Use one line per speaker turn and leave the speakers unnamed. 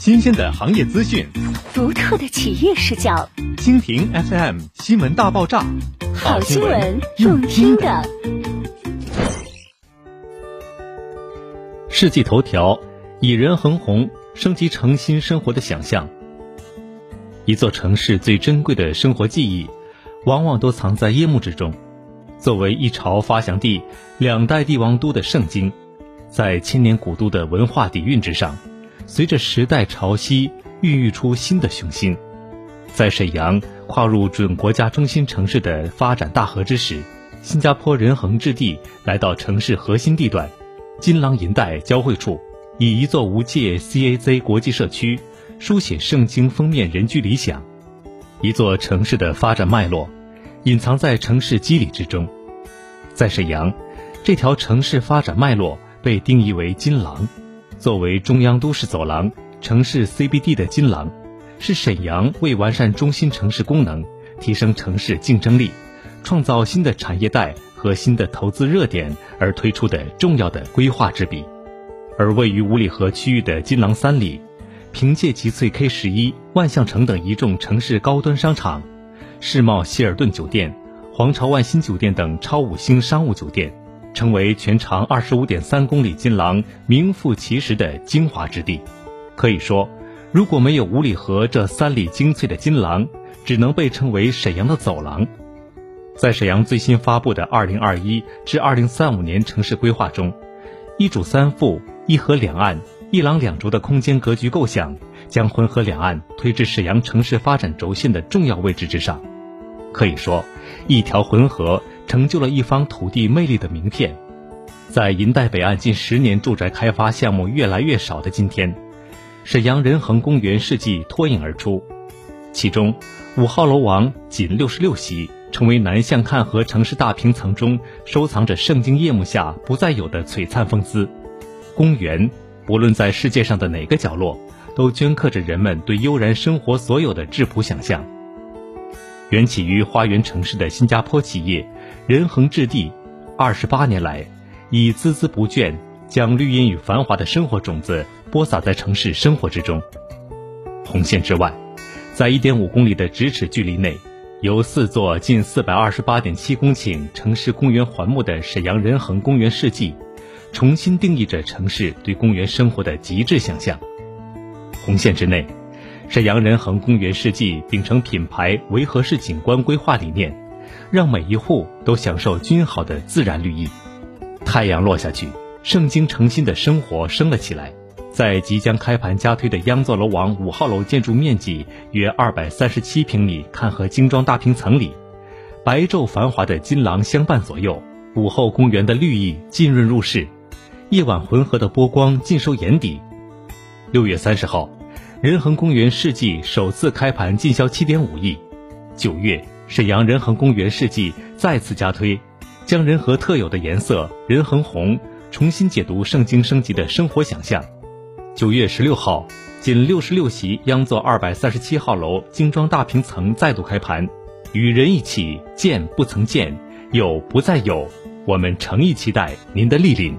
新鲜的行业资讯，
独特的企业视角。
蜻蜓 FM 新闻大爆炸，
好新闻，用听的。
世纪头条：以人恒红，升级成新生活的想象。一座城市最珍贵的生活记忆，往往都藏在夜幕之中。作为一朝发祥地、两代帝王都的圣经，在千年古都的文化底蕴之上，随着时代潮汐，孕育出新的雄心。在沈阳跨入准国家中心城市的发展大河之时，新加坡人恒置地来到城市核心地段，金廊银带交汇处，以一座无界 CAZ 国际社区，书写圣经封面人居理想。一座城市的发展脉络。隐藏在城市肌理之中，在沈阳，这条城市发展脉络被定义为金廊。作为中央都市走廊、城市 CBD 的金廊，是沈阳为完善中心城市功能、提升城市竞争力、创造新的产业带和新的投资热点而推出的重要的规划之笔。而位于五里河区域的金廊三里，凭借集翠 K 十一、万象城等一众城市高端商场。世贸希尔顿酒店、皇朝万鑫酒店等超五星商务酒店，成为全长二十五点三公里金廊名副其实的精华之地。可以说，如果没有五里河这三里精粹的金廊，只能被称为沈阳的走廊。在沈阳最新发布的二零二一至二零三五年城市规划中，一主三副、一河两岸、一廊两轴的空间格局构想，将浑河两岸推至沈阳城市发展轴线的重要位置之上。可以说，一条浑河成就了一方土地魅力的名片。在银带北岸近十年住宅开发项目越来越少的今天，沈阳仁恒公园世纪脱颖而出。其中，五号楼王仅六十六席，成为南向看河城市大平层中收藏着盛京夜幕下不再有的璀璨风姿。公园，不论在世界上的哪个角落，都镌刻着人们对悠然生活所有的质朴想象。缘起于花园城市的新加坡企业仁恒置地，二十八年来，以孜孜不倦将绿荫与繁华的生活种子播撒在城市生活之中。红线之外，在一点五公里的咫尺距离内，由四座近四百二十八点七公顷城市公园环幕的沈阳仁恒公园世纪，重新定义着城市对公园生活的极致想象。红线之内。沈阳仁恒公园世纪秉承品牌维和式景观规划理念，让每一户都享受均好的自然绿意。太阳落下去，盛京诚心的生活升了起来。在即将开盘加推的央座楼王五号楼建筑面积约二百三十七平米看河精装大平层里，白昼繁华的金廊相伴左右，午后公园的绿意浸润入室，夜晚浑河的波光尽收眼底。六月三十号。仁恒公园世纪首次开盘进销七点五亿。九月，沈阳仁恒公园世纪再次加推，将仁和特有的颜色仁恒红重新解读圣经升级的生活想象。九月十六号，仅六十六席央座二百三十七号楼精装大平层再度开盘，与人一起见不曾见，有不再有，我们诚意期待您的莅临。